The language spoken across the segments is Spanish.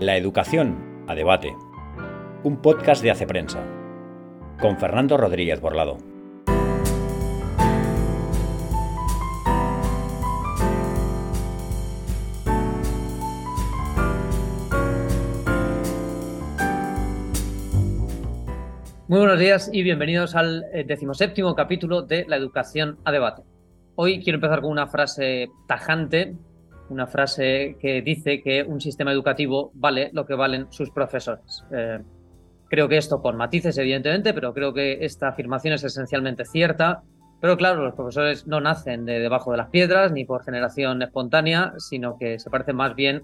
La educación a debate. Un podcast de Hace Prensa. Con Fernando Rodríguez Borlado. Muy buenos días y bienvenidos al eh, decimoséptimo capítulo de La educación a debate. Hoy quiero empezar con una frase tajante una frase que dice que un sistema educativo vale lo que valen sus profesores. Eh, creo que esto con matices, evidentemente, pero creo que esta afirmación es esencialmente cierta. Pero claro, los profesores no nacen de debajo de las piedras ni por generación espontánea, sino que se parecen más bien,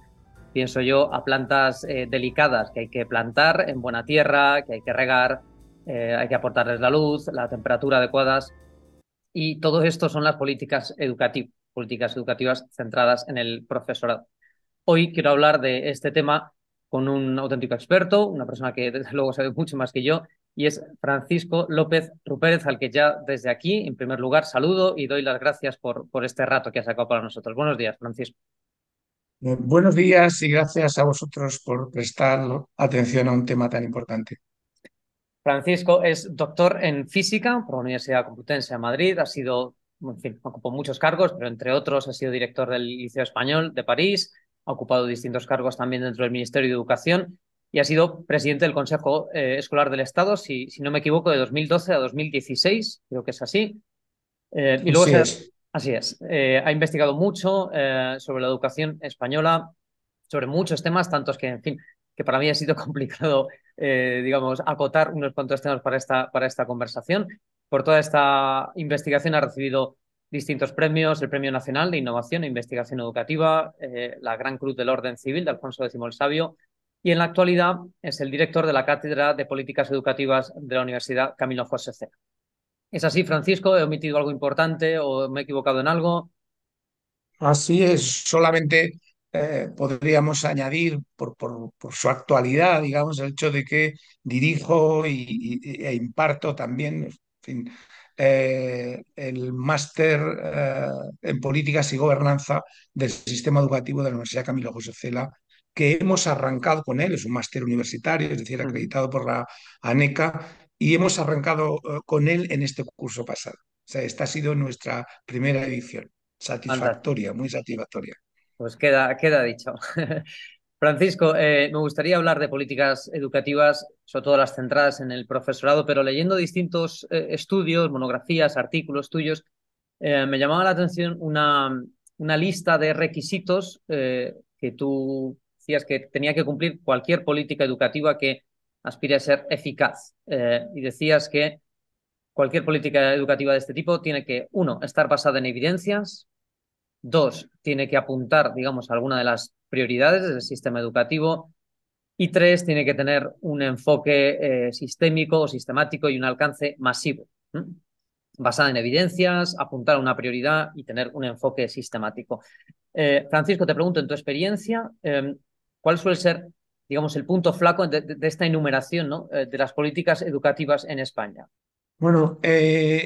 pienso yo, a plantas eh, delicadas que hay que plantar en buena tierra, que hay que regar, eh, hay que aportarles la luz, la temperatura adecuadas. Y todo esto son las políticas educativas políticas educativas centradas en el profesorado. Hoy quiero hablar de este tema con un auténtico experto, una persona que desde luego sabe mucho más que yo, y es Francisco López Rupérez, al que ya desde aquí, en primer lugar, saludo y doy las gracias por, por este rato que ha sacado para nosotros. Buenos días, Francisco. Eh, buenos días y gracias a vosotros por prestar atención a un tema tan importante. Francisco es doctor en física por la Universidad Complutense de Madrid, ha sido en fin, ocupó muchos cargos, pero entre otros ha sido director del Liceo Español de París, ha ocupado distintos cargos también dentro del Ministerio de Educación y ha sido presidente del Consejo eh, Escolar del Estado, si, si, no me equivoco, de 2012 a 2016, creo que es así. Eh, y luego así es. Así es. Eh, ha investigado mucho sobre la educación española, sobre muchos temas, tantos que, en fin, que para mí ha sido complicado, digamos, acotar unos cuantos temas para esta, para esta conversación por toda esta investigación ha recibido distintos premios, el Premio Nacional de Innovación e Investigación Educativa, eh, la Gran Cruz del Orden Civil de Alfonso X el Sabio, y en la actualidad es el director de la Cátedra de Políticas Educativas de la Universidad Camilo José Cera. ¿Es así, Francisco? ¿He omitido algo importante o me he equivocado en algo? Así es, solamente eh, podríamos añadir por, por, su actualidad, digamos, el hecho de que dirijo y, e imparto también fin, eh, el máster eh, en políticas y gobernanza del sistema educativo de la Universidad Camilo José Cela, que hemos arrancado con él, es un máster universitario, es decir, acreditado por la ANECA, y hemos arrancado eh, con él en este curso pasado. O sea, esta ha sido nuestra primera edición. Satisfactoria, muy satisfactoria. Pues queda, queda dicho. Francisco, eh, me gustaría hablar de políticas educativas, sobre todo las centradas en el profesorado, pero leyendo distintos eh, estudios, monografías, artículos tuyos, eh, me llamaba la atención una, una lista de requisitos que tú decías que tenía que cumplir cualquier política educativa que aspire a ser eficaz. Y decías que cualquier política educativa de este tipo tiene que, uno, estar basada en evidencias, dos, tiene que apuntar, digamos, a alguna de las prioridades del sistema educativo. Y tres, tiene que tener un enfoque eh, sistémico o sistemático y un alcance masivo, ¿eh? basada en evidencias, apuntar a una prioridad y tener un enfoque sistemático. Eh, Francisco, te pregunto, en tu experiencia, em, ¿cuál suele ser, digamos, el punto flaco de, esta enumeración ¿no? de las políticas educativas en España? Bueno,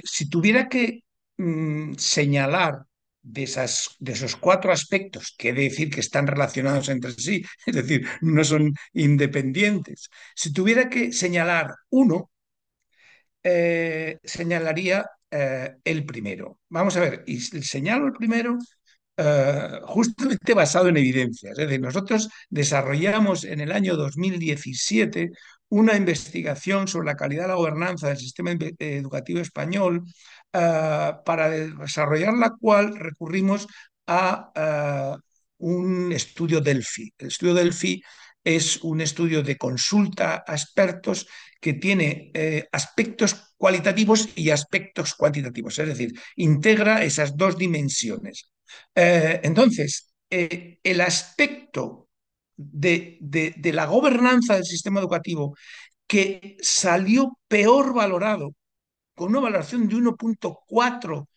si tuviera que mmm, señalar de, esas, de esos cuatro aspectos, de decir que están relacionados entre sí, es decir, no son independientes. Si tuviera que señalar uno, eh, señalaría eh, el primero. Vamos a ver, y señalo el primero Uh, justamente basado en evidencias. Es decir, nosotros desarrollamos en el año 2017 una investigación sobre la calidad de la gobernanza del sistema educativo español uh, para desarrollar la cual recurrimos a uh, un estudio Delphi. El estudio Delphi es un estudio de consulta a expertos que tiene eh, aspectos cualitativos y aspectos cuantitativos, es decir, integra esas dos dimensiones. Eh, entonces, eh, el aspecto de, de, la gobernanza del sistema educativo que salió peor valorado, con una valoración de 1.4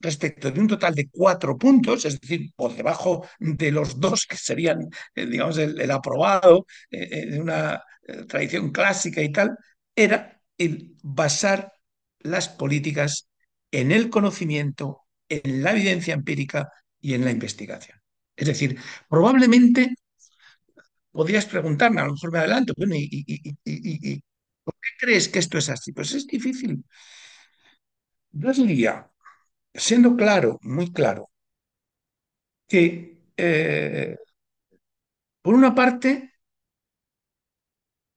respecto de un total de cuatro puntos, es decir, por debajo de los dos que serían, eh, digamos, el, aprobado eh, de una eh, tradición clásica y tal, era el basar las políticas en el conocimiento, en la evidencia empírica y en la investigación. Es decir, probablemente podrías preguntarme, a lo mejor me adelanto, bueno, ¿y, y, por qué crees que esto es así? Pues es difícil. Yo diría, siendo claro, muy claro, que eh, por una parte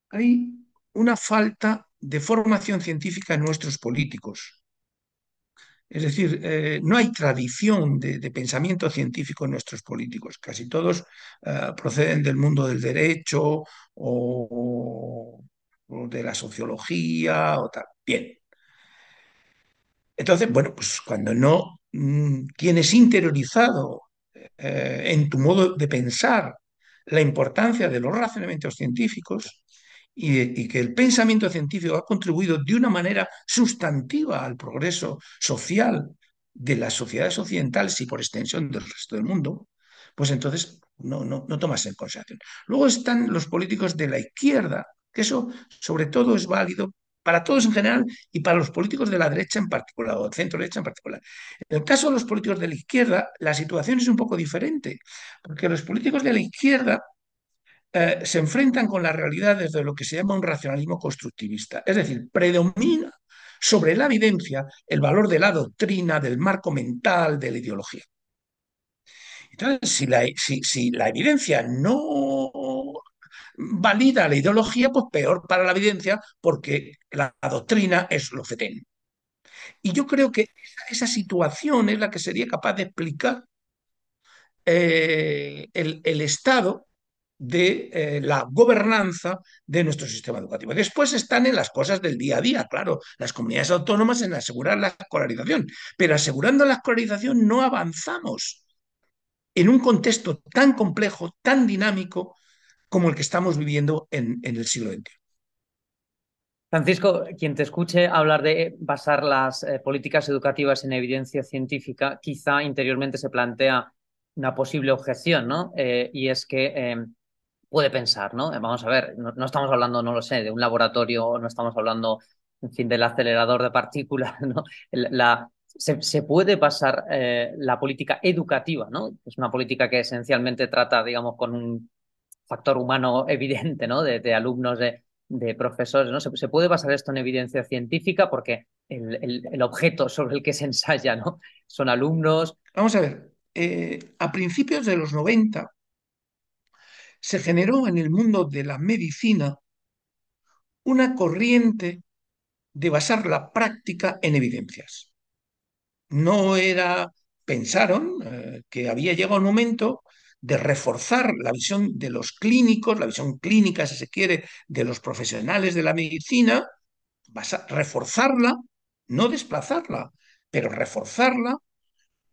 hay una falta de formación científica en nuestros políticos. Es decir, eh, no hay tradición de, pensamiento científico en nuestros políticos. Casi todos eh, proceden del mundo del derecho o, de la sociología o tal. Bien. Entonces, bueno, pues cuando no mm, tienes interiorizado eh, en tu modo de pensar la importancia de los razonamientos científicos, y, que el pensamiento científico ha contribuido de una manera sustantiva al progreso social de las sociedades occidentales y por extensión del resto del mundo, pues entonces no, no, no tomas en consideración. Luego están los políticos de la izquierda, que eso sobre todo es válido para todos en general y para los políticos de la derecha en particular, o centro derecha en particular. En el caso de los políticos de la izquierda, la situación es un poco diferente, porque los políticos de la izquierda eh, se enfrentan con la realidad desde lo que se llama un racionalismo constructivista. Es decir, predomina sobre la evidencia el valor de la doctrina, del marco mental, de la ideología. Entonces, si la, si, la evidencia no valida la ideología, pues peor para la evidencia porque la, doctrina es lo fetén. Y yo creo que esa, situación es la que sería capaz de explicar eh, el, estado de eh, la gobernanza de nuestro sistema educativo. Después están en las cosas del día a día, claro, las comunidades autónomas en asegurar la escolarización, pero asegurando la escolarización no avanzamos en un contexto tan complejo, tan dinámico como el que estamos viviendo en, el siglo XXI. Francisco, quien te escuche hablar de basar las eh, políticas educativas en evidencia científica, quizá interiormente se plantea una posible objeción, ¿no? Eh, y es que puede pensar, ¿no? Vamos a ver, no, estamos hablando, no lo sé, de un laboratorio, no estamos hablando, en fin, del acelerador de partículas, ¿no? La, se, puede pasar eh, la política educativa, ¿no? Es una política que esencialmente trata, digamos, con un factor humano evidente, ¿no? De, alumnos, de, profesores, ¿no? Se, puede basar esto en evidencia científica porque el, el, objeto sobre el que se ensaya, ¿no? Son alumnos. Vamos a ver, eh, a principios de los 90, se generó en el mundo de la medicina una corriente de basar la práctica en evidencias. No era, pensaron eh, que había llegado el momento de reforzar la visión de los clínicos, la visión clínica, si se quiere, de los profesionales de la medicina, reforzarla, no desplazarla, pero reforzarla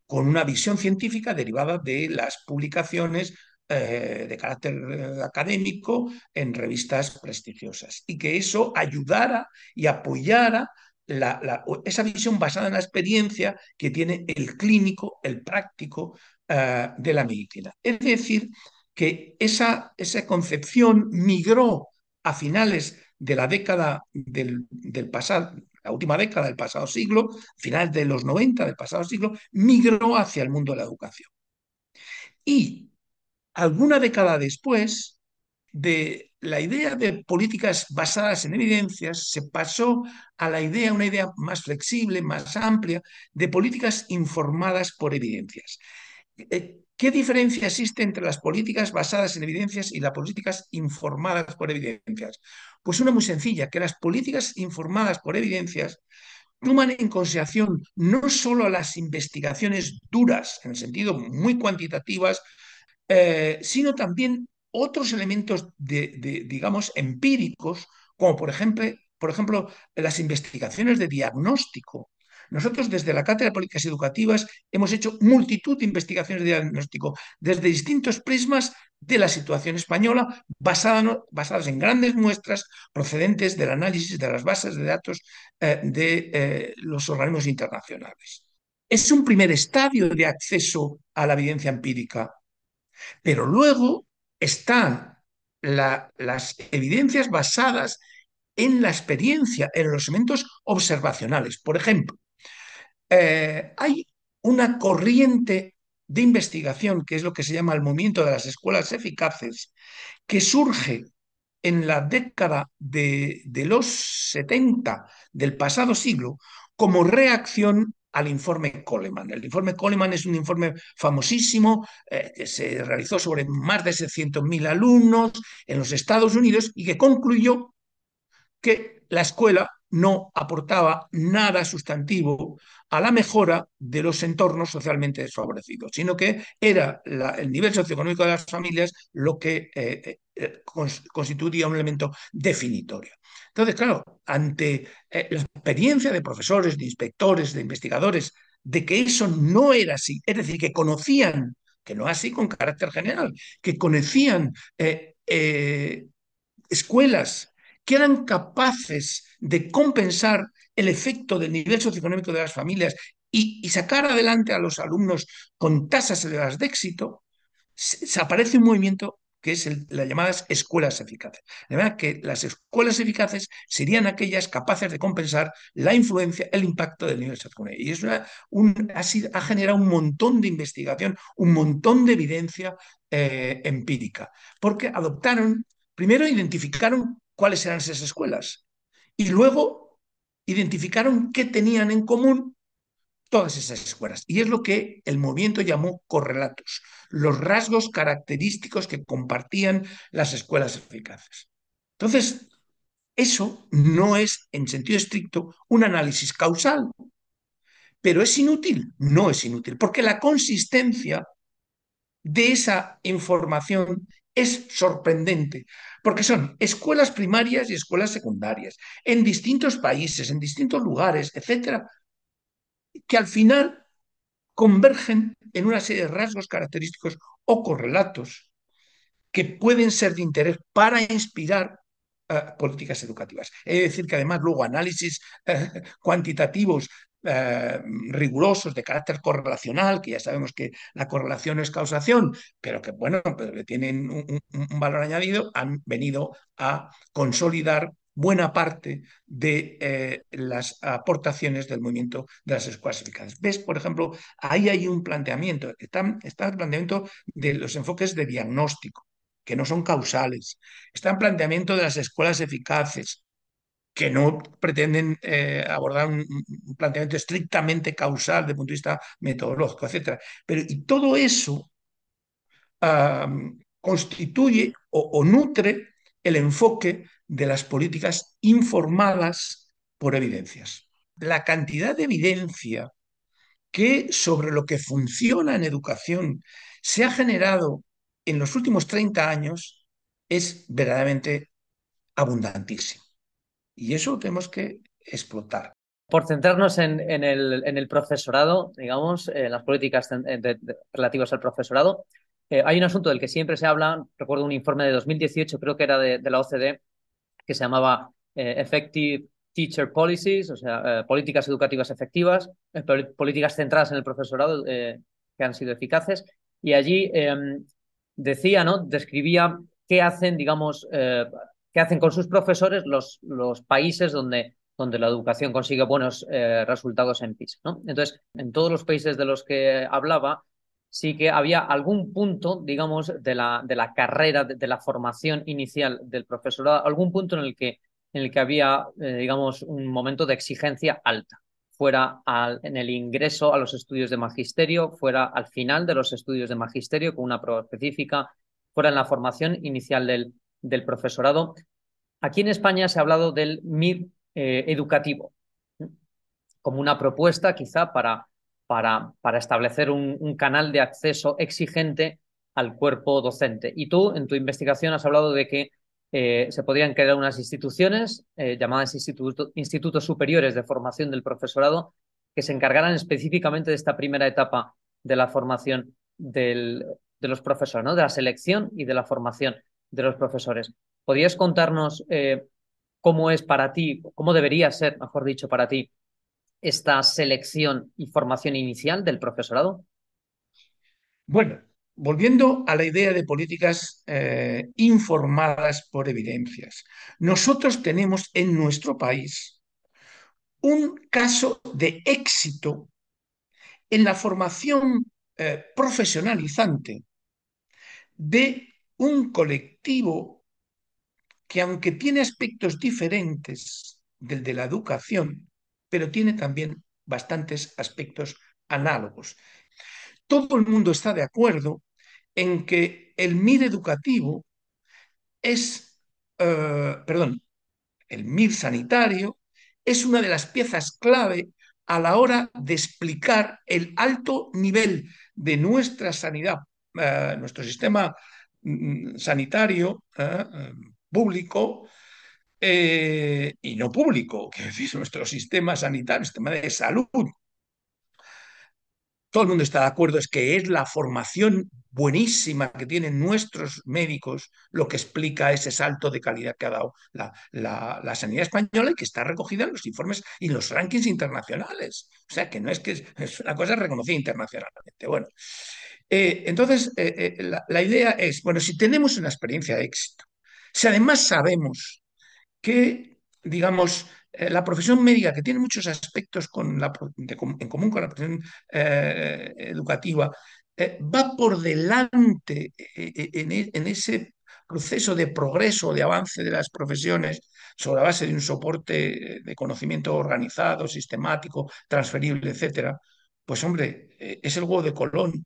con una visión científica derivada de las publicaciones eh, de carácter eh, académico en revistas prestigiosas. Y que eso ayudara y apoyara esa visión basada en la experiencia que tiene el clínico, el práctico eh, de la medicina. Es decir, que esa, esa concepción migró a finales de la década del, del pasado, la última década del pasado siglo, finales de los 90 del pasado siglo, migró hacia el mundo de la educación. Y alguna década después de la idea de políticas basadas en evidencias, se pasó a la idea, una idea más flexible, más amplia, de políticas informadas por evidencias. Eh, ¿Qué diferencia existe entre las políticas basadas en evidencias y las políticas informadas por evidencias? Pues una muy sencilla, que las políticas informadas por evidencias toman en consideración no solo las investigaciones duras, en el sentido muy cuantitativas, eh, sino también otros elementos, de, digamos, empíricos, como por ejemplo, por ejemplo las investigaciones de diagnóstico. Nosotros desde la Cátedra de Políticas Educativas hemos hecho multitud de investigaciones de diagnóstico desde distintos prismas de la situación española, basadas en grandes muestras procedentes del análisis de las bases de datos eh, de eh, los organismos internacionales. Es un primer estadio de acceso a la evidencia empírica pero luego están las evidencias basadas en la experiencia, en los elementos observacionales. Por ejemplo, eh, hay una corriente de investigación, que es lo que se llama el movimiento de las escuelas eficaces, que surge en la década de, los 70 del pasado siglo como reacción al informe Coleman. El informe Coleman es un informe famosísimo eh, que se realizó sobre más de 600.000 alumnos en los Estados Unidos y que concluyó que la escuela no aportaba nada sustantivo a la mejora de los entornos socialmente desfavorecidos, sino que era el nivel socioeconómico de las familias lo que eh, eh, constituía un elemento definitorio. Entonces, claro, ante eh, la experiencia de profesores, de inspectores, de investigadores, de que eso no era así, es decir, que conocían, que no así con carácter general, que conocían escuelas que eran capaces de compensar el efecto del nivel socioeconómico de las familias y, sacar adelante a los alumnos con tasas elevadas de éxito, se, aparece un movimiento que es las llamadas escuelas eficaces. De manera que las escuelas eficaces serían aquellas capaces de compensar la influencia, el impacto del nivel socioeconómico. Y eso ha, generado un montón de investigación, un montón de evidencia eh, empírica, porque adoptaron, primero identificaron cuáles eran esas escuelas. Y luego identificaron qué tenían en común todas esas escuelas. Y es lo que el movimiento llamó correlatos, los rasgos característicos que compartían las escuelas eficaces. Entonces, eso no es, en sentido estricto, un análisis causal. Pero es inútil, no es inútil, porque la consistencia de esa información es sorprendente, porque son escuelas primarias y escuelas secundarias, en distintos países, en distintos lugares, etcétera, que al final convergen en una serie de rasgos característicos o correlatos que pueden ser de interés para inspirar políticas educativas. Es decir, que además luego análisis eh, cuantitativos eh, rigurosos de carácter correlacional, que ya sabemos que la correlación es causación, pero que, bueno, pero que tienen un, valor añadido, han venido a consolidar buena parte de eh, las aportaciones del movimiento de las escuelas eficaces. ¿Ves? Por ejemplo, ahí hay un planteamiento, está, está el planteamiento de los enfoques de diagnóstico, que no son causales. Está el planteamiento de las escuelas eficaces, que no pretenden eh, abordar un, planteamiento estrictamente causal desde el punto de vista metodológico, etc. Pero todo eso constituye o, nutre el enfoque de las políticas informadas por evidencias. La cantidad de evidencia que sobre lo que funciona en educación se ha generado en los últimos 30 años es verdaderamente abundantísima. Y eso tenemos que explotar. Por centrarnos en, el, profesorado, digamos, en las políticas relativas al profesorado, eh, hay un asunto del que siempre se habla, recuerdo un informe de 2018, creo que era de, la OCDE, que se llamaba eh, Effective Teacher Policies, o sea, eh, políticas educativas efectivas, políticas centradas en el profesorado que han sido eficaces. Y allí em, decía, ¿no? Describía qué hacen, digamos, qué hacen con sus profesores los, los países donde, donde la educación consigue buenos eh, resultados en PISA. ¿no? Entonces, en todos los países de los que hablaba, sí que había algún punto, digamos, de la, de la carrera, de, la formación inicial del profesorado, algún punto en el que, en el que había, eh, digamos, un momento de exigencia alta fuera en el ingreso a los estudios de magisterio, fuera al final de los estudios de magisterio con una prueba específica, fuera en la formación inicial del, del profesorado. Aquí en España se ha hablado del MIR eh, educativo, como una propuesta quizá para, para, para establecer un, canal de acceso exigente al cuerpo docente. Y tú, en tu investigación, has hablado de que eh, se podrían crear unas instituciones eh, llamadas institutos superiores de formación del profesorado que se encargaran específicamente de esta primera etapa de la formación del, de los profesores, ¿no? de la selección y de la formación de los profesores. ¿Podrías contarnos eh, cómo es para ti, cómo debería ser, mejor dicho, para ti, esta selección y formación inicial del profesorado? Bueno, volviendo a la idea de políticas eh, informadas por evidencias, nosotros tenemos en nuestro país un caso de éxito en la formación eh, profesionalizante de un colectivo que aunque tiene aspectos diferentes del de la educación, pero tiene también bastantes aspectos análogos. Todo el mundo está de acuerdo en que el MIR educativo es, eh, perdón, el MIR sanitario es una de las piezas clave a la hora de explicar el alto nivel de nuestra sanidad, eh, nuestro sistema mm, sanitario eh, público y no público, que decir, nuestro sistema sanitario, sistema de salud, todo el mundo está de acuerdo, es que es la formación buenísima que tienen nuestros médicos lo que explica ese salto de calidad que ha dado la, la, sanidad española y que está recogida en los informes y en los rankings internacionales. O sea, que no es que es una cosa reconocida internacionalmente. Bueno, eh, entonces eh, eh, la, la idea es, bueno, si tenemos una experiencia de éxito, si además sabemos que, digamos, eh, la profesión médica, que tiene muchos aspectos en común con la profesión eh, educativa, eh, va por delante en, e, en, ese proceso de progreso, de avance de las profesiones sobre la base de un soporte de conocimiento organizado, sistemático, transferible, etcétera, pues hombre, es el huevo de Colón.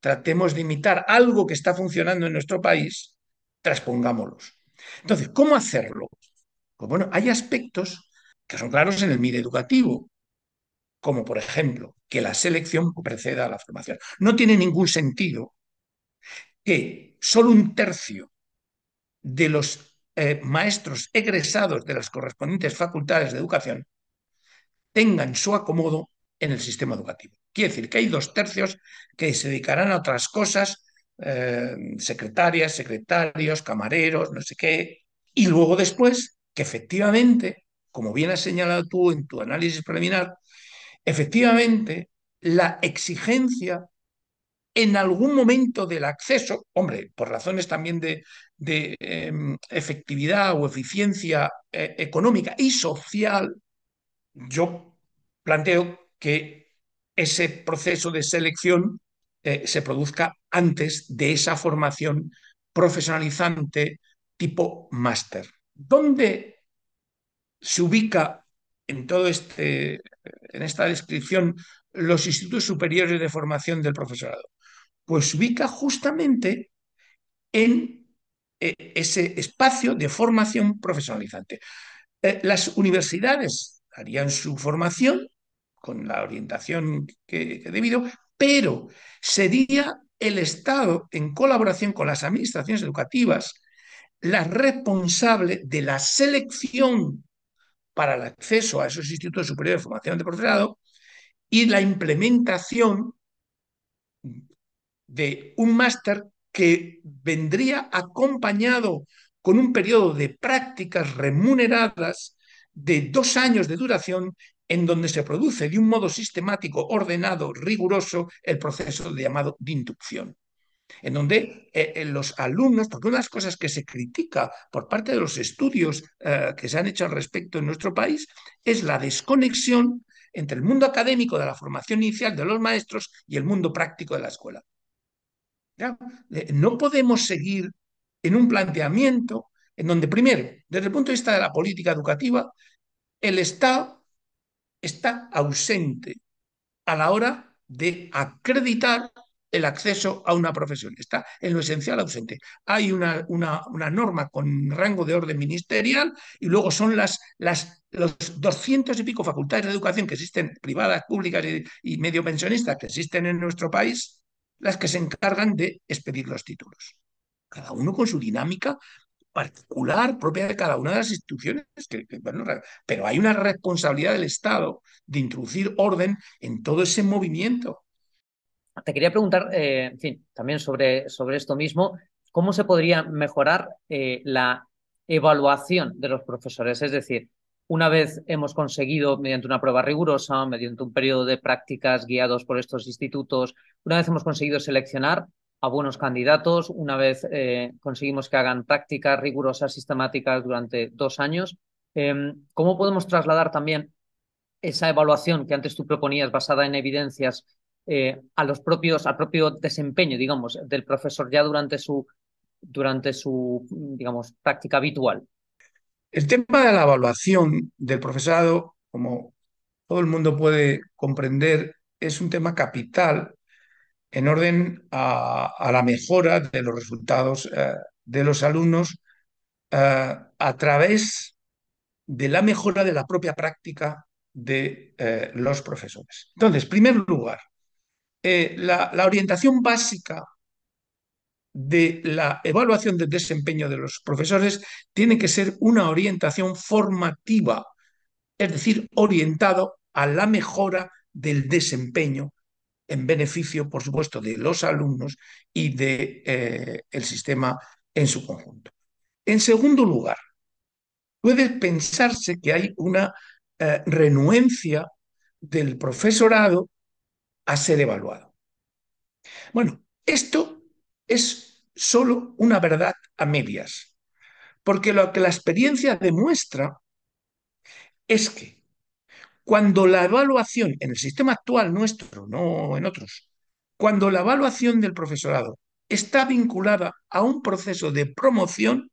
Tratemos de imitar algo que está funcionando en nuestro país, transpongámoslos. Entonces, ¿cómo hacerlo? Pues bueno, hay aspectos que son claros en el MIR educativo, como por ejemplo que la selección preceda a la formación. No tiene ningún sentido que solo un tercio de los eh, maestros egresados de las correspondientes facultades de educación tengan su acomodo en el sistema educativo. Quiere decir que hay dos tercios que se dedicarán a otras cosas, eh, secretarias, secretarios, camareros, no sé qué, y luego después que efectivamente como bien has señalado tú en tu análisis preliminar, efectivamente la exigencia en algún momento del acceso, hombre, por razones también de, em, efectividad o eficiencia eh, económica y social, yo planteo que ese proceso de selección eh, se produzca antes de esa formación profesionalizante tipo máster. ¿Dónde se ubica en todo este, en esta descripción, los institutos superiores de formación del profesorado? Pues se ubica justamente en eh, ese espacio de formación profesionalizante. Eh, las universidades harían su formación con la orientación que, que debido, pero sería el Estado, en colaboración con las administraciones educativas, la responsable de la selección para el acceso a esos institutos superiores de formación de profesorado y la implementación de un máster que vendría acompañado con un periodo de prácticas remuneradas de dos años de duración en donde se produce de un modo sistemático, ordenado, riguroso el proceso llamado de inducción en donde eh, eh, los alumnos, porque una de las cosas que se critica por parte de los estudios eh, que se han hecho al respecto en nuestro país es la desconexión entre el mundo académico de la formación inicial de los maestros y el mundo práctico de la escuela. No podemos seguir en un planteamiento en donde, primero, desde el punto de vista de la política educativa, el Estado está ausente a la hora de acreditar el acceso a una profesión. Está en lo esencial ausente. Hay una, una, una norma con rango de orden ministerial y luego son las, las, los doscientos y pico facultades de educación que existen, privadas, públicas y, y medio pensionistas que existen en nuestro país, las que se encargan de expedir los títulos. Cada uno con su dinámica particular propia de cada una de las instituciones, pero hay una responsabilidad del Estado de introducir orden en todo ese movimiento te quería preguntar, eh, también sobre, sobre esto mismo, ¿cómo se podría mejorar eh, la evaluación de los profesores? Es decir, una vez hemos conseguido, mediante una prueba rigurosa, mediante un periodo de prácticas guiados por estos institutos, una vez hemos conseguido seleccionar a buenos candidatos, una vez eh, conseguimos que hagan prácticas rigurosas, sistemáticas durante dos años, em, ¿cómo podemos trasladar también esa evaluación que antes tú proponías basada en evidencias eh, a los propios, al propio desempeño, digamos, del profesor ya durante su, durante su, digamos, práctica habitual. El tema de la evaluación del profesorado, como todo el mundo puede comprender, es un tema capital en orden a, la mejora de los resultados eh, de los alumnos eh, a través de la mejora de la propia práctica de eh, los profesores. Entonces, en primer lugar, la, la orientación básica de la evaluación del desempeño de los profesores tiene que ser una orientación formativa, es decir, orientado a la mejora del desempeño en beneficio, por supuesto, de los alumnos y del de, eh, sistema en su conjunto. En segundo lugar, puede pensarse que hay una eh, renuencia del profesorado a ser evaluado. Bueno, esto es solo una verdad a medias, porque lo que la experiencia demuestra es que cuando la evaluación, en el sistema actual nuestro, no en otros, cuando la evaluación del profesorado está vinculada a un proceso de promoción,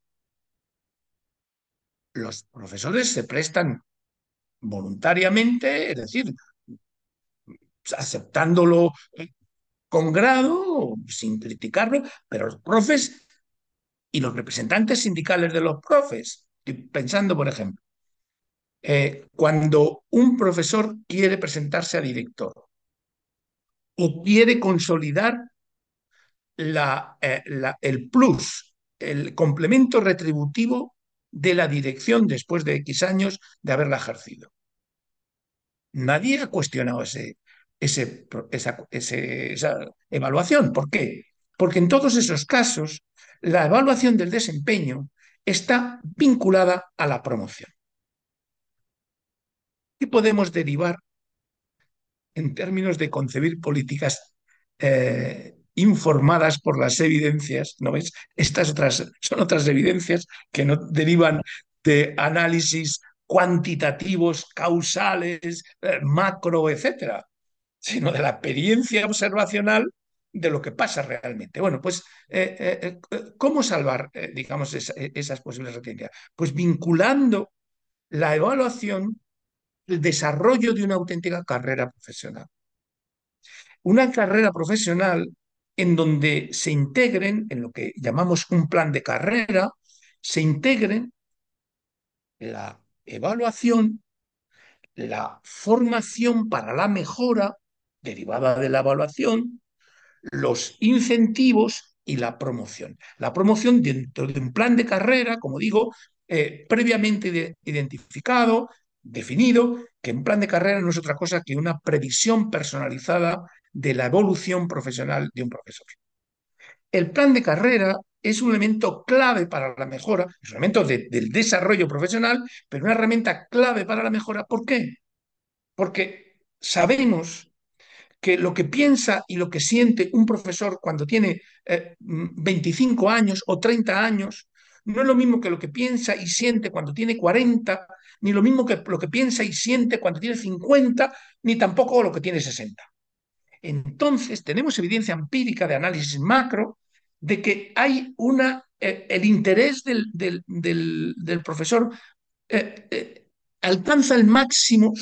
los profesores se prestan voluntariamente, es decir, aceptándolo con grado, sin criticarlo, pero los profes y los representantes sindicales de los profes, pensando, por ejemplo, eh, cuando un profesor quiere presentarse a director o quiere consolidar eh, el plus, el complemento retributivo de la dirección después de X años de haberla ejercido. Nadie ha cuestionado esa evaluación. ¿Por qué? Porque en todos esos casos la evaluación del desempeño está vinculada a la promoción. ¿Qué podemos derivar en términos de concebir políticas eh, informadas por las evidencias? ¿No ves? Estas otras son otras evidencias que no derivan de análisis cuantitativos, causales, eh, macro, etcétera, sino de la experiencia observacional de lo que pasa realmente. Bueno, pues, eh, ¿cómo salvar, digamos, esas posibles reticencias? Pues vinculando la evaluación el desarrollo de una auténtica carrera profesional. Una carrera profesional en donde se integren, en lo que llamamos un plan de carrera, se integren la evaluación, la formación para la mejora derivada de la evaluación, los incentivos y la promoción. La promoción dentro de un plan de carrera, como digo, eh, previamente identificado, definido que un plan de carrera no es otra cosa que una previsión personalizada de la evolución profesional de un profesor. El plan de carrera es un elemento clave para la mejora, es un elemento del desarrollo profesional, pero una herramienta clave para la mejora. ¿Por qué? Porque sabemos que lo que piensa y lo que siente un profesor cuando tiene 25 eh, años o 30 años no es lo mismo que lo que piensa y siente cuando tiene 40, ni lo mismo que lo que piensa y siente cuando tiene 50, ni tampoco lo que tiene 60. Entonces, tenemos evidencia empírica de análisis macro de que hay una, eh, el interés del, del, profesor eh, eh, alcanza el máximo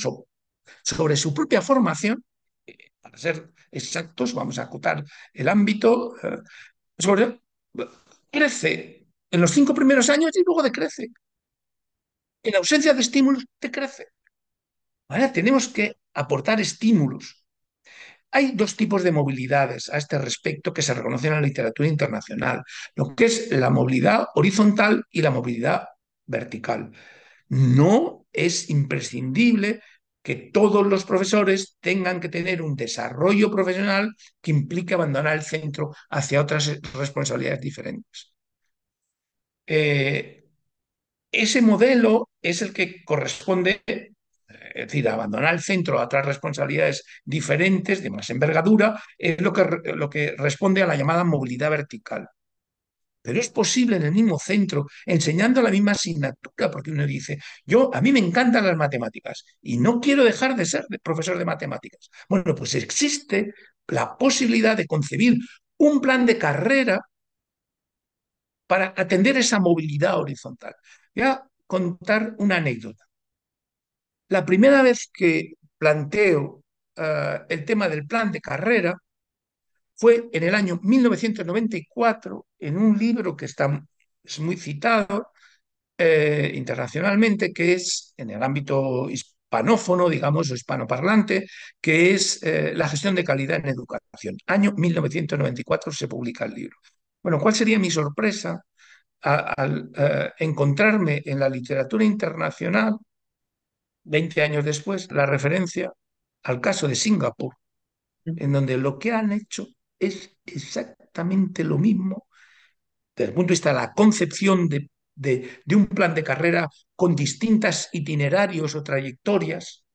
sobre, su propia formación. para ser exactos, vamos a acotar el ámbito, sobre, crece en los cinco primeros años y luego decrece. En ausencia de estímulos, decrece. Ahora tenemos que aportar estímulos. Hay dos tipos de movilidades a este respecto que se reconocen en la literatura internacional, lo que es la movilidad horizontal y la movilidad vertical. No es imprescindible que todos los profesores tengan que tener un desarrollo profesional que implique abandonar el centro hacia otras responsabilidades diferentes. Eh, ese modelo es el que corresponde, es decir, abandonar el centro a otras responsabilidades diferentes, de más envergadura, es lo que, lo que responde a la llamada movilidad vertical. pero es posible en el mismo centro, enseñando la misma asignatura, porque uno dice, yo, a mí me encantan las matemáticas y no quiero dejar de ser profesor de matemáticas. Bueno, pues existe la posibilidad de concebir un plan de carrera para atender esa movilidad horizontal. Voy a contar una anécdota. La primera vez que planteo uh, el tema del plan de carrera fue en el año 1994 en un libro que está, es muy citado eh, internacionalmente, que es en el ámbito hispanófono, digamos, o hispanoparlante, que es eh, La gestión de calidad en educación. Año 1994 se publica el libro. Bueno, ¿cuál sería mi sorpresa al encontrarme en la literatura internacional, 20 años después, la referencia al caso de Singapur, en donde lo que han hecho es exactamente lo mismo desde el punto de vista de la concepción de, de, de un plan de carrera con distintas itinerarios o trayectorias.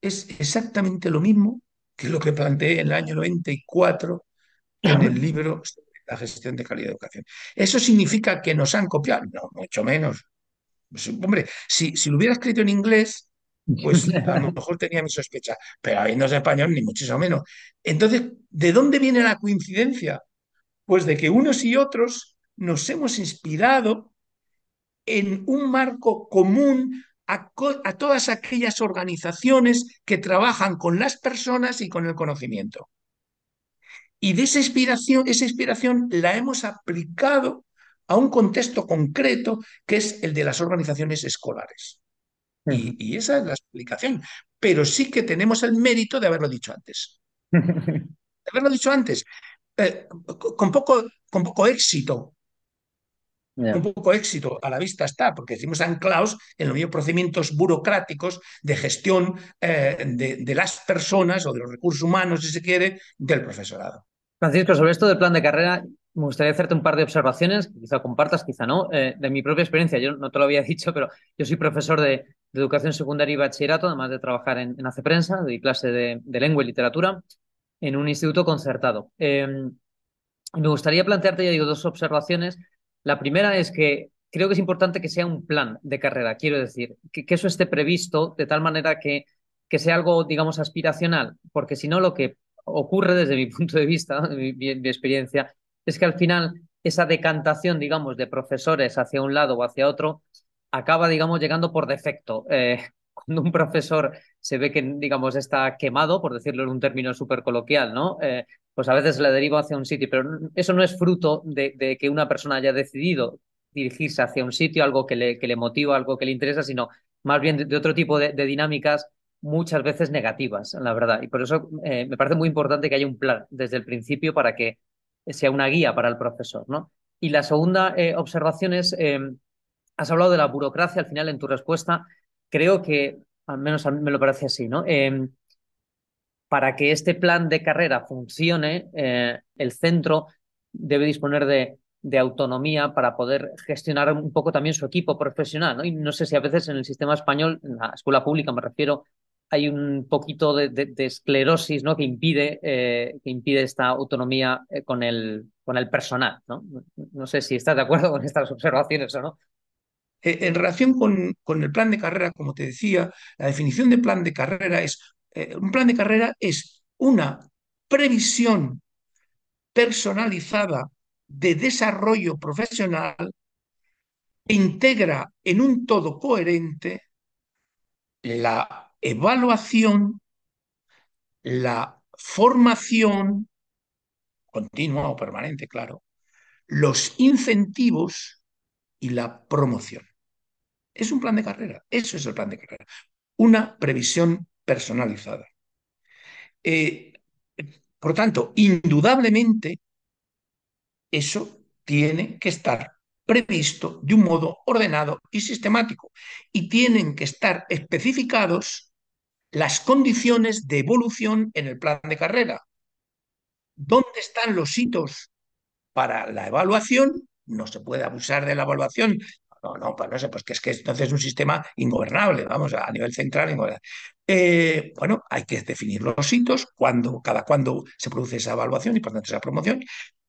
Es exactamente lo mismo que lo que planteé en el año 94 en el libro La gestión de calidad de educación. ¿Eso significa que nos han copiado? No, mucho menos. Pues, hombre, si, si lo hubiera escrito en inglés, pues a lo mejor tenía mi sospecha, pero habiendo en español ni muchísimo menos. Entonces, ¿de dónde viene la coincidencia? Pues de que unos y otros nos hemos inspirado en un marco común a, a, todas aquellas organizaciones que trabajan con las personas y con el conocimiento. Y de esa inspiración, esa inspiración la hemos aplicado a un contexto concreto que es el de las organizaciones escolares. Y, y, esa es la explicación. Pero sí que tenemos el mérito de haberlo dicho antes. De haberlo dicho antes. Eh, con, poco, con poco éxito. Yeah. Un poco éxito a la vista está, porque decimos anclados en los mismos procedimientos burocráticos de gestión eh, de, de, las personas o de los recursos humanos, si se quiere, del profesorado. Francisco, sobre esto del plan de carrera, me gustaría hacerte un par de observaciones, quizá compartas, quizá no, eh, de mi propia experiencia. Yo no te lo había dicho, pero yo soy profesor de, educación secundaria y bachillerato, además de trabajar en, en Hace Prensa, doy clase de, lengua y literatura en un instituto concertado. Eh, me gustaría plantearte, ya digo, dos observaciones. La primera es que creo que es importante que sea un plan de carrera, quiero decir, que, que eso esté previsto de tal manera que, que sea algo, digamos, aspiracional, porque si no, lo que ocurre desde mi punto de vista, mi, experiencia, es que al final esa decantación, digamos, de profesores hacia un lado o hacia otro, acaba, digamos, llegando por defecto. Eh, cuando un profesor se ve que, digamos, está quemado, por decirlo en un término súper coloquial, ¿no? Eh, pues a veces le deriva hacia un sitio, pero eso no es fruto de, que una persona haya decidido dirigirse hacia un sitio, algo que le, que le motiva, algo que le interesa, sino más bien de, otro tipo de, dinámicas muchas veces negativas, la verdad. Y por eso eh, me parece muy importante que haya un plan desde el principio para que sea una guía para el profesor, ¿no? Y la segunda eh, observación es, eh, has hablado de la burocracia al final en tu respuesta, creo que, al menos a mí me lo parece así, ¿no? Para que este plan de carrera funcione, el centro debe disponer de, de, autonomía para poder gestionar un poco también su equipo profesional, ¿no? Y no sé si a veces en el sistema español, en la escuela pública me refiero, hay un poquito de, esclerosis ¿no? que, impide, eh, que impide esta autonomía eh, con, el, con el personal. ¿no? no sé si estás de acuerdo con estas observaciones o no. Eh, en relación con, con, el plan de carrera, como te decía, la definición de plan de carrera es, un plan de carrera es una previsión personalizada de desarrollo profesional que integra en un todo coherente la evaluación, la formación continua o permanente, claro, los incentivos y la promoción. Es un plan de carrera, eso es el plan de carrera, una previsión personalizada. Eh, por tanto, indudablemente, eso tiene que estar previsto de un modo ordenado y sistemático y tienen que estar especificados las condiciones de evolución en el plan de carrera. ¿Dónde están los hitos para la evaluación? No se puede abusar de la evaluación. No, no, pues no sé, pues que es que entonces es un sistema ingobernable, vamos, a nivel central ingobernable. Eh, bueno, hay que definir los hitos, cuando, cada cuándo se produce esa evaluación y por tanto esa promoción.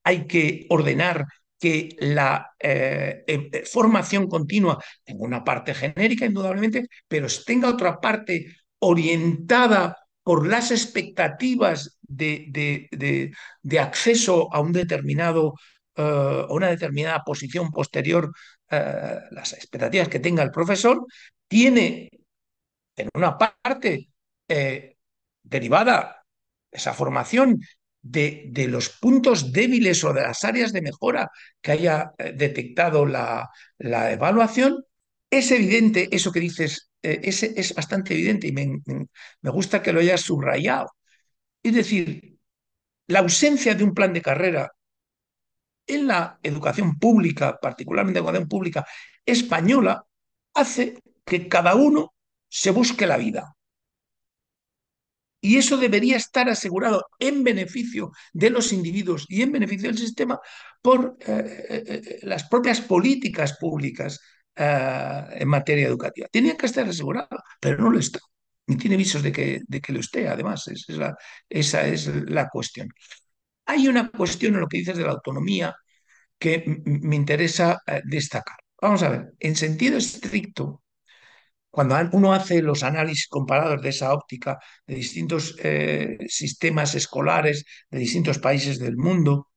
Hay que ordenar que la eh, em, eh, formación continua tenga una parte genérica, indudablemente, pero tenga otra parte orientada por las expectativas de, acceso a un determinado uh, una determinada posición posterior, las expectativas que tenga el profesor, tiene en una parte derivada esa formación de, los puntos débiles o de las áreas de mejora que haya eh, detectado la evaluación, es evidente eso que dices, eh, es, es, bastante evidente y me, gusta que lo hayas subrayado. Es decir, la ausencia de un plan de carrera en la educación pública, particularmente la educación pública española, hace que cada uno se busque la vida. Y eso debería estar asegurado en beneficio de los individuos y en beneficio del sistema por eh, eh, las propias políticas públicas en materia educativa. Tenía que estar asegurado, pero no lo está. Ni tiene visos de que, de que lo esté, además. Esa es la cuestión. Hay una cuestión en lo que dices de la autonomía que me interesa destacar. Vamos a ver, en sentido estricto, cuando uno hace los análisis comparados de esa óptica de distintos eh, sistemas escolares de distintos países del mundo,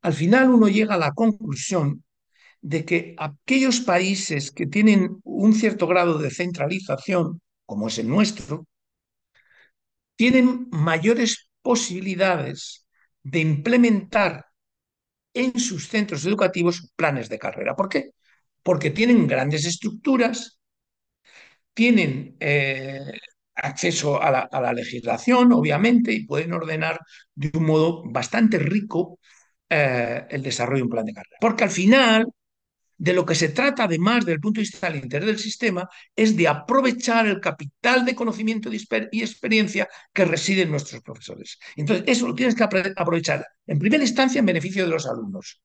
al final uno llega a la conclusión de que aquellos países que tienen un cierto grado de centralización, como es el nuestro, tienen mayores posibilidades de implementar en sus centros educativos planes de carrera. ¿Por qué? Porque tienen grandes estructuras tienen eh, acceso a la, legislación, obviamente, y pueden ordenar de un modo bastante rico eh, el desarrollo de un plan de carrera. Porque al final, de lo que se trata, además del punto de vista del interés del sistema, es de aprovechar el capital de conocimiento y experiencia que reside en nuestros profesores. Entonces, eso lo tienes que aprovechar en primera instancia en beneficio de los alumnos,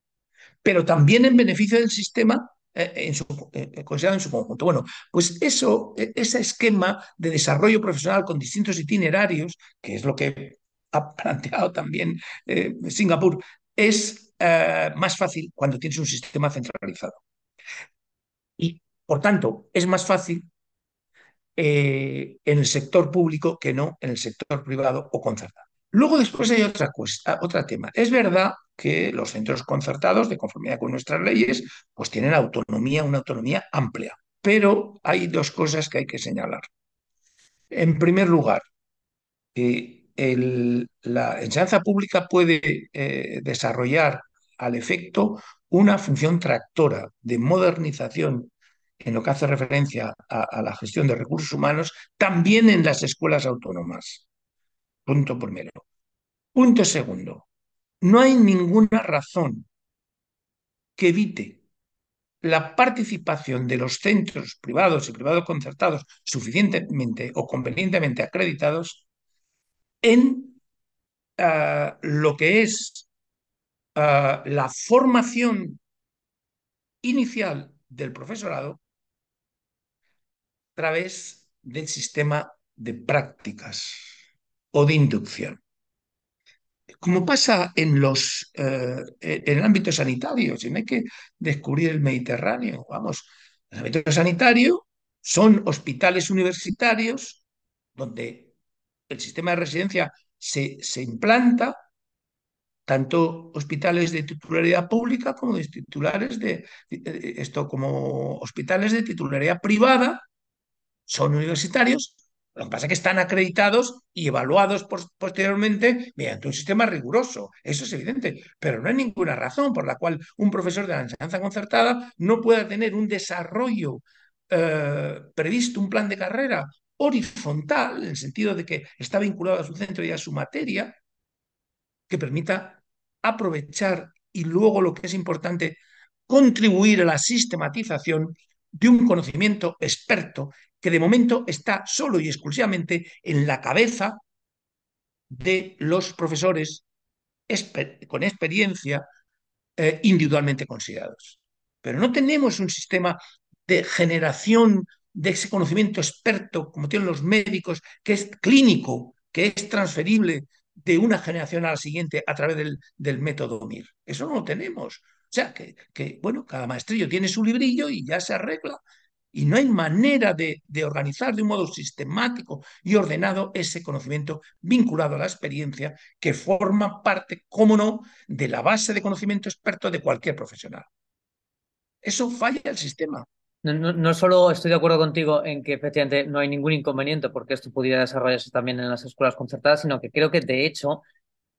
pero también en beneficio del sistema eh, en su, eh, considerado en su conjunto. Bueno, pues eso, e, ese esquema de desarrollo profesional con distintos itinerarios, que es lo que ha planteado también eh, Singapur, es más fácil cuando tienes un sistema centralizado. Y, por tanto, es más fácil en el sector público que no en el sector privado o concertado. Luego después hay otra, cuesta, otra tema. Es verdad que los centros concertados, de conformidad con nuestras leyes, pues tienen autonomía, una autonomía amplia. Pero hay dos cosas que hay que señalar. En primer lugar, la enseñanza pública puede eh, desarrollar al efecto una función tractora de modernización en lo que hace referencia a la gestión de recursos humanos, también en las escuelas autónomas. Punto primero. Punto segundo. No hay ninguna razón que evite la participación de los centros privados y privados concertados suficientemente o convenientemente acreditados en ah, lo que es ah, la formación inicial del profesorado a través del sistema de prácticas o de inducción. Como pasa en, los, eh, en el ámbito sanitario, si no hay que descubrir el Mediterráneo, vamos, el ámbito sanitario son hospitales universitarios donde el sistema de residencia se, se implanta, tanto hospitales de titularidad pública como de titulares de, esto como hospitales de titularidad privada, son universitarios lo que pasa es que están acreditados y evaluados posteriormente mediante un sistema riguroso. Eso es evidente. Pero no hay ninguna razón por la cual un profesor de la enseñanza concertada no pueda tener un desarrollo eh, previsto, un plan de carrera horizontal, en el sentido de que está vinculado a su centro y a su materia, que permita aprovechar y luego lo que es importante, contribuir a la sistematización de un conocimiento experto que de momento está solo y exclusivamente en la cabeza de los profesores con experiencia eh, individualmente considerados. Pero no tenemos un sistema de generación de ese conocimiento experto, como tienen los médicos, que es clínico, que es transferible de una generación a la siguiente a través del, del método MIR. Eso no lo tenemos. O sea, que, que, bueno, cada maestrillo tiene su librillo y ya se arregla. Y no hay manera de, de, organizar de un modo sistemático y ordenado ese conocimiento vinculado a la experiencia que forma parte, cómo no, de la base de conocimiento experto de cualquier profesional. Eso falla el sistema. No, no, solo estoy de acuerdo contigo en que efectivamente no hay ningún inconveniente porque esto pudiera desarrollarse también en las escuelas concertadas, sino que creo que de hecho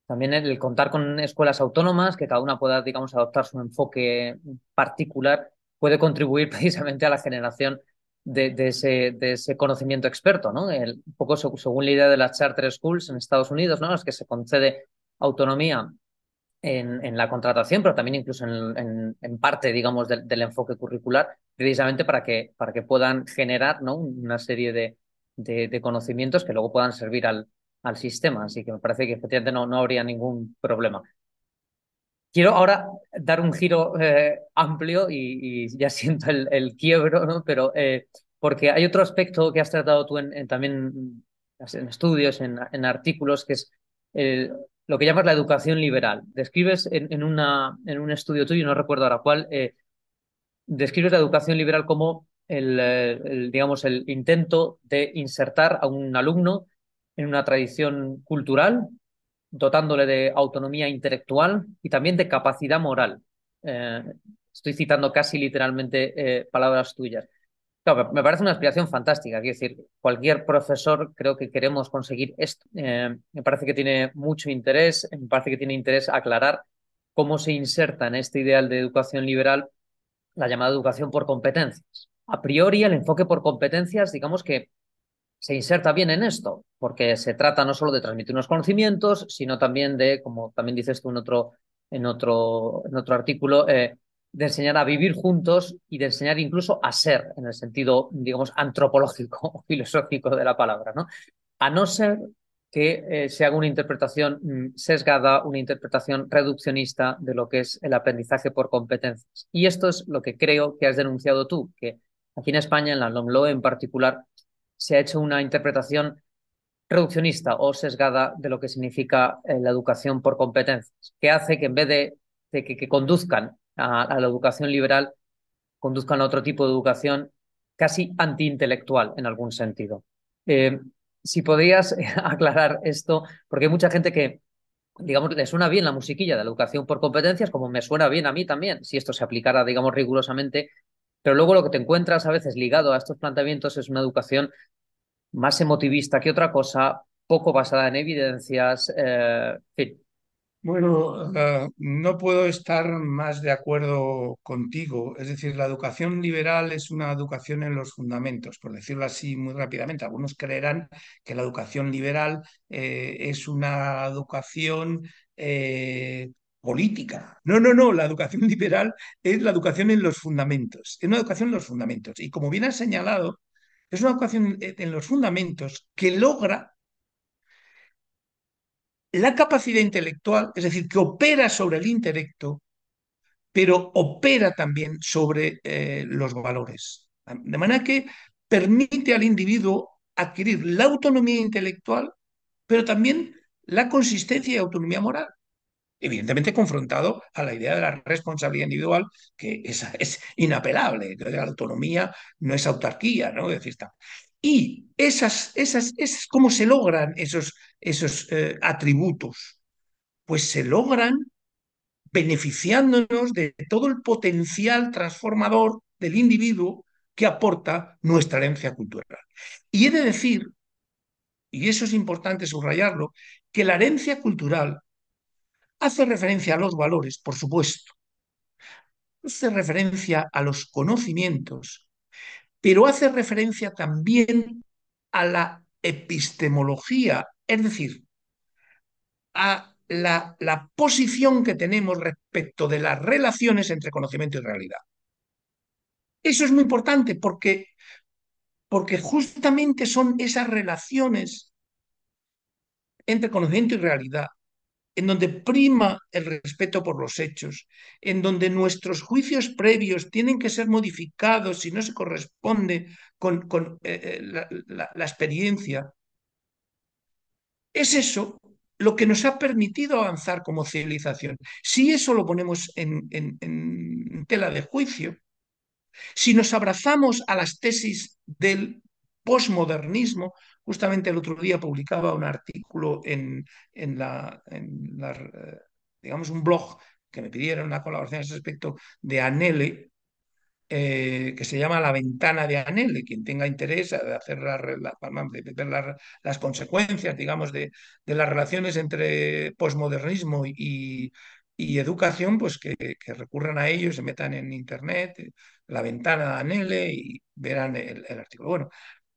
también el contar con escuelas autónomas, que cada una pueda, digamos, adoptar su enfoque particular, puede contribuir precisamente a la generación de, ese, de ese, conocimiento experto, ¿no? El, un poco según la idea de las charter schools en Estados Unidos, ¿no? Es que se concede autonomía en, la contratación, pero también incluso en, parte, digamos, del, enfoque curricular, precisamente para que, para que puedan generar ¿no? una serie de, de, conocimientos que luego puedan servir al, al sistema. Así que me parece que efectivamente no, no habría ningún problema. Quiero ahora dar un giro eh, amplio y, ya siento el, el quiebro, ¿no? pero eh, porque hay otro aspecto que has tratado tú en, también en estudios, en artículos, que es el, lo que llamas la educación liberal. Describes en, un estudio tuyo, no recuerdo ahora cuál, eh, describes la educación liberal como el, el, digamos, el intento de insertar a un alumno en una tradición cultural, dotándole de autonomía intelectual y también de capacidad moral. Eh, estoy citando casi literalmente eh, palabras tuyas. Claro, me parece una aspiración fantástica. Quiero decir, cualquier profesor creo que queremos conseguir esto. Eh, me parece que tiene mucho interés, me parece que tiene interés aclarar cómo se inserta en este ideal de educación liberal la llamada educación por competencias. A priori, el enfoque por competencias, digamos que se inserta bien en esto, porque se trata no solo de transmitir unos conocimientos, sino también de, como también dices tú en otro, en otro, en otro artículo, eh, de enseñar a vivir juntos y de enseñar incluso a ser, en el sentido, digamos, antropológico o filosófico de la palabra, ¿no? A no ser que eh, se haga una interpretación mm, sesgada, una interpretación reduccionista de lo que es el aprendizaje por competencias. Y esto es lo que creo que has denunciado tú, que aquí en España, en la LOMLOE en particular, se ha hecho una interpretación reduccionista o sesgada de lo que significa eh, la educación por competencias, que hace que en vez de, de que, que, conduzcan a, la educación liberal, conduzcan a otro tipo de educación casi antiintelectual en algún sentido. Eh, si podrías aclarar esto, porque hay mucha gente que, digamos, le suena bien la musiquilla de la educación por competencias, como me suena bien a mí también, si esto se aplicara, digamos, rigurosamente, pero luego lo que te encuentras a veces ligado a estos planteamientos es una educación más emotivista que otra cosa, poco basada en evidencias, eh, en fin. Bueno, uh, no puedo estar más de acuerdo contigo. Es decir, la educación liberal es una educación en los fundamentos, por decirlo así muy rápidamente. Algunos creerán que la educación liberal eh, es una educación eh, política. No, no, no, la educación liberal es la educación en los fundamentos, es una educación en los fundamentos. Y como bien has señalado, es una educación en los fundamentos que logra la capacidad intelectual, es decir, que opera sobre el intelecto, pero opera también sobre eh, los valores. De manera que permite al individuo adquirir la autonomía intelectual, pero también la consistencia y autonomía moral evidentemente confrontado a la idea de la responsabilidad individual, que es, inapelable, la autonomía no es autarquía, ¿no? Es decir, está. Y esas, esas, esas, ¿cómo se logran esos, esos eh, atributos? Pues se logran beneficiándonos de todo el potencial transformador del individuo que aporta nuestra herencia cultural. Y he de decir, y eso es importante subrayarlo, que la herencia cultural Hace referencia a los valores, por supuesto. Hace referencia a los conocimientos, pero hace referencia también a la epistemología, es decir, a la, posición que tenemos respecto de las relaciones entre conocimiento y realidad. Eso es muy importante porque, porque justamente son esas relaciones entre conocimiento y realidad en donde prima el respeto por los hechos, en donde nuestros juicios previos tienen que ser modificados si no se corresponde con, con eh, la, experiencia, es eso lo que nos ha permitido avanzar como civilización. Si eso lo ponemos en, tela de juicio, si nos abrazamos a las tesis del posmodernismo, justamente el otro día publicaba un artículo en, en la, digamos, un blog que me pidieron una colaboración a ese respecto de Anele, eh, que se llama La ventana de Anele. Quien tenga interés de hacer ver las consecuencias, digamos, de, las relaciones entre posmodernismo y, educación, pues que, recurran a ellos, se metan en internet, la ventana de Anele y verán el, artículo. Bueno,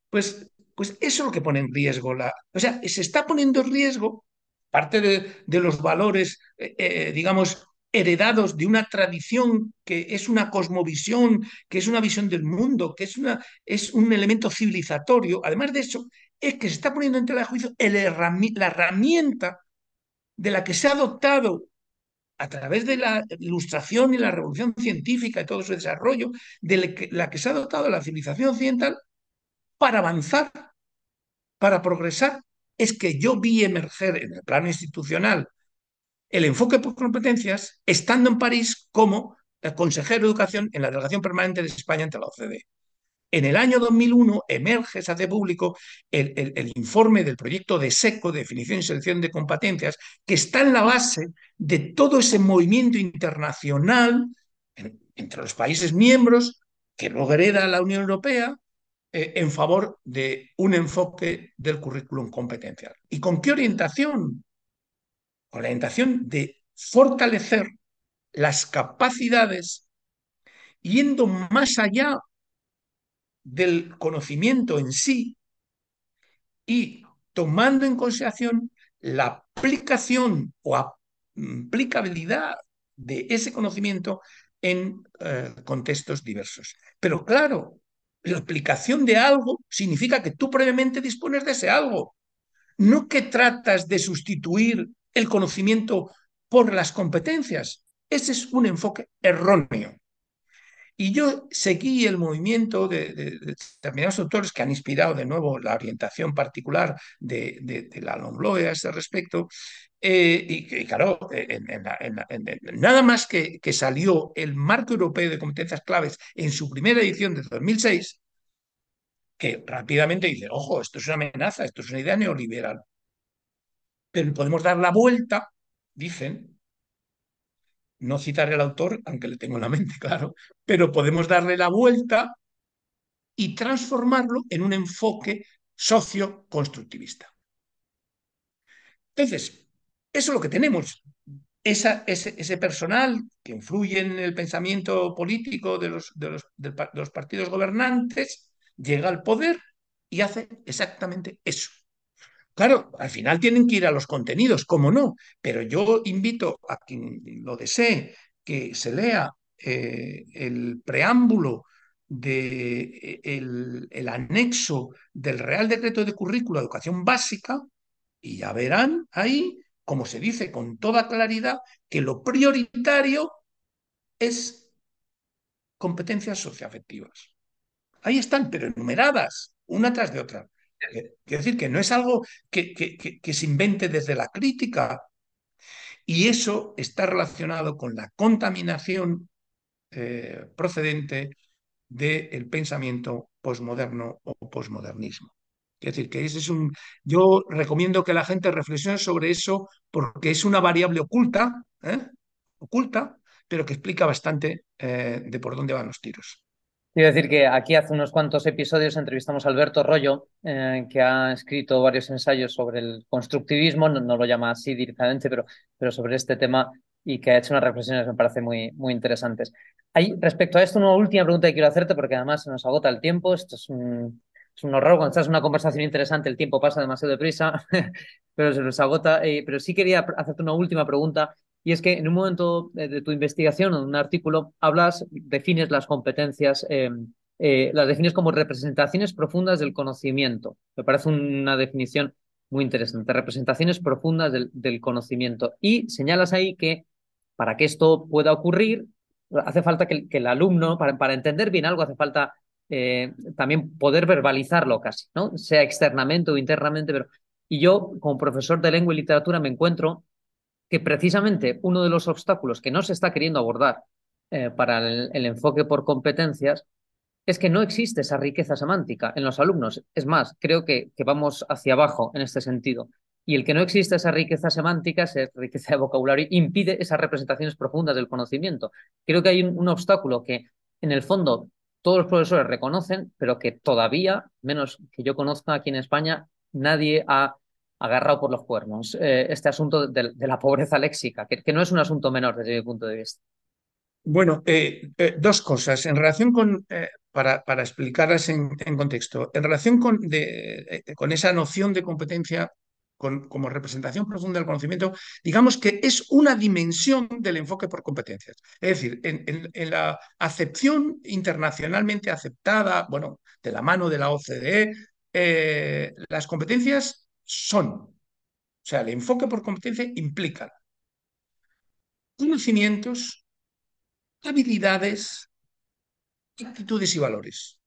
pues, pues eso es lo que pone en riesgo la. O sea, se está poniendo en riesgo parte de, los valores, eh, eh, digamos, heredados de una tradición que es una cosmovisión, que es una visión del mundo, que es, una, es un elemento civilizatorio. Además de eso, es que se está poniendo en tela de juicio la herramienta de la que se ha adoptado a través de la ilustración y la revolución científica y todo su desarrollo, de la que se ha adoptado la civilización occidental para avanzar, para progresar. Es que yo vi emerger en el plano institucional el enfoque por competencias estando en París como consejero de educación en la delegación permanente de España ante la OCDE. En el año 2001 emerge, se hace público el, informe del proyecto de SECO, definición y selección de competencias, que está en la base de todo ese movimiento internacional entre los países miembros que luego hereda la Unión Europea eh, en favor de un enfoque del currículum competencial. ¿Y con qué orientación? con la orientación de fortalecer las capacidades yendo más allá del conocimiento en sí y tomando en consideración la aplicación o aplicabilidad de ese conocimiento en eh, contextos diversos. Pero claro, la aplicación de algo significa que tú previamente dispones de ese algo, no que tratas de sustituir el conocimiento por las competencias. Ese es un enfoque erróneo. Y yo seguí el movimiento de, determinados autores que han inspirado de nuevo la orientación particular de, la Longloe a ese respecto. Y, claro, nada más que, que salió el Marco Europeo de Competencias Claves en su primera edición de 2006, que rápidamente dice, ojo, esto es una amenaza, esto es una idea neoliberal pero podemos dar la vuelta, dicen, no citaré al autor, aunque le tengo en la mente, claro, pero podemos darle la vuelta y transformarlo en un enfoque socio-constructivista. Entonces, eso es lo que tenemos. ese, personal que influye en el pensamiento político de los, de los partidos gobernantes llega al poder y hace exactamente eso. Claro, al final tienen que ir a los contenidos, como no, pero yo invito a quien lo desee que se lea eh, el preámbulo del de el, anexo del Real Decreto de Currículo de Educación Básica y ya verán ahí, como se dice con toda claridad, que lo prioritario es competencias socioafectivas. Ahí están, pero enumeradas, una tras de otra. Quiero decir que no es algo que, que, se invente desde la crítica. Y eso está relacionado con la contaminación eh, procedente del pensamiento posmoderno o posmodernismo. Es decir, que ese es un. Yo recomiendo que la gente reflexione sobre eso porque es una variable oculta, ¿eh? oculta, pero que explica bastante eh, de por dónde van los tiros. Quiero decir que aquí hace unos cuantos episodios entrevistamos a Alberto Rollo, eh, que ha escrito varios ensayos sobre el constructivismo, no, lo llama así directamente, pero, pero sobre este tema y que ha hecho unas reflexiones que me parecen muy, muy interesantes. Respecto a esto, una última pregunta que quiero hacerte, porque además se nos agota el tiempo. Esto es un, es un horror. Cuando estás en una conversación interesante, el tiempo pasa demasiado deprisa, pero se nos agota. Eh, pero sí quería hacerte una última pregunta y es que en un momento de, tu investigación o en un artículo hablas, defines las competencias, eh, eh, las defines como representaciones profundas del conocimiento. Me parece una definición muy interesante, representaciones profundas del, conocimiento. Y señalas ahí que para que esto pueda ocurrir, hace falta que, el alumno, para, entender bien algo, hace falta eh, también poder verbalizarlo casi, ¿no? Sea externamente o internamente, pero Y yo, como profesor de lengua y literatura, me encuentro que precisamente uno de los obstáculos que no se está queriendo abordar eh, para el, enfoque por competencias es que no existe esa riqueza semántica en los alumnos. Es más, creo que, vamos hacia abajo en este sentido. Y el que no existe esa riqueza semántica, esa riqueza de vocabulario, impide esas representaciones profundas del conocimiento. Creo que hay un obstáculo que, en el fondo, todos los profesores reconocen, pero que todavía, menos que yo conozca aquí en España, nadie ha agarrado por los cuernos eh, este asunto de, la pobreza léxica, que, no es un asunto menor desde mi punto de vista. Bueno, eh, eh, dos cosas. En relación con, para, para, explicarlas en, contexto, en relación con, con esa noción de competencia como representación profunda del conocimiento, digamos que es una dimensión del enfoque por competencias. Es decir, en, la acepción internacionalmente aceptada, bueno, de la mano de la OCDE, eh, las competencias son, o sea, el enfoque por competencia implica conocimientos, habilidades, actitudes y valores.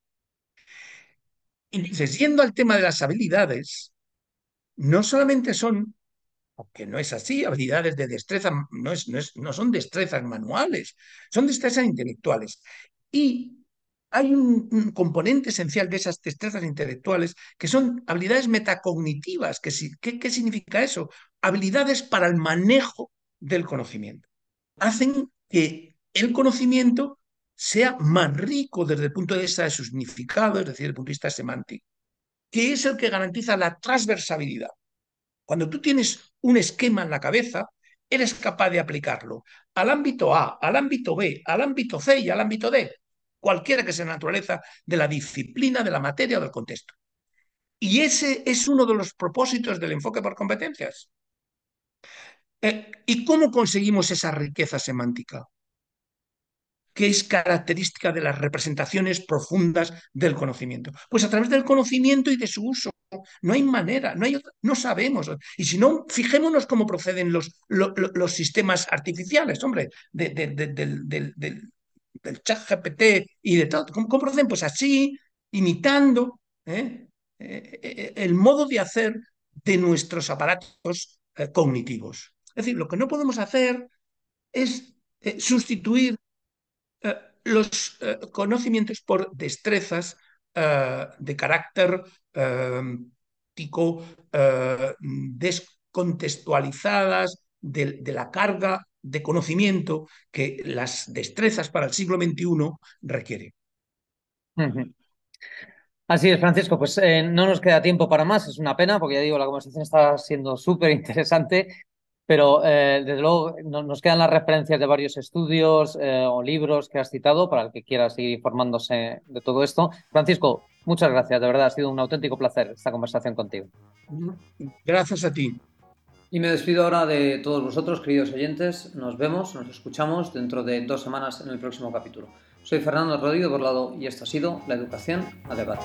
Entonces, yendo al tema de las habilidades, no solamente son, aunque no es así, habilidades de destreza, no, es, no, son destrezas manuales, son destrezas intelectuales. Y hay un, componente esencial de esas destrezas intelectuales que son habilidades metacognitivas. ¿Qué, qué significa eso? Habilidades para el manejo del conocimiento. Hacen que el conocimiento sea más rico desde el punto de vista de su significado, es decir, desde el punto de vista semántico que es el que garantiza la transversabilidad. Cuando tú tienes un esquema en la cabeza, eres capaz de aplicarlo al ámbito A, al ámbito B, al ámbito C y al ámbito D, cualquiera que sea la naturaleza de la disciplina, de la materia o del contexto. Y ese es uno de los propósitos del enfoque por competencias. Eh, ¿Y cómo conseguimos esa riqueza semántica? Que es característica de las representaciones profundas del conocimiento? Pues a través del conocimiento y de su uso. No hay manera, no, hay, no sabemos. Y si no, fijémonos cómo proceden los, los, sistemas artificiales, hombre, del, chat GPT y de todo. ¿Cómo, proceden? Pues así, imitando ¿eh? Eh, eh, el modo de hacer de nuestros aparatos cognitivos. Es decir, lo que no podemos hacer es sustituir eh, los eh, conocimientos por destrezas eh, de carácter tico, descontextualizadas de, la carga de conocimiento que las destrezas para el siglo XXI requieren. Así es, Francisco. Pues no nos queda tiempo para más. Es una pena porque ya digo, la conversación está siendo súper interesante. Pero eh, desde luego nos quedan las referencias de varios estudios eh, o libros que has citado para el que quiera seguir informándose de todo esto. Francisco, muchas gracias, de verdad ha sido un auténtico placer esta conversación contigo. Gracias a ti. Y me despido ahora de todos vosotros, queridos oyentes. Nos vemos, nos escuchamos dentro de dos semanas en el próximo capítulo. Soy Fernando Rodríguez Borlado y esto ha sido La Educación a Debate.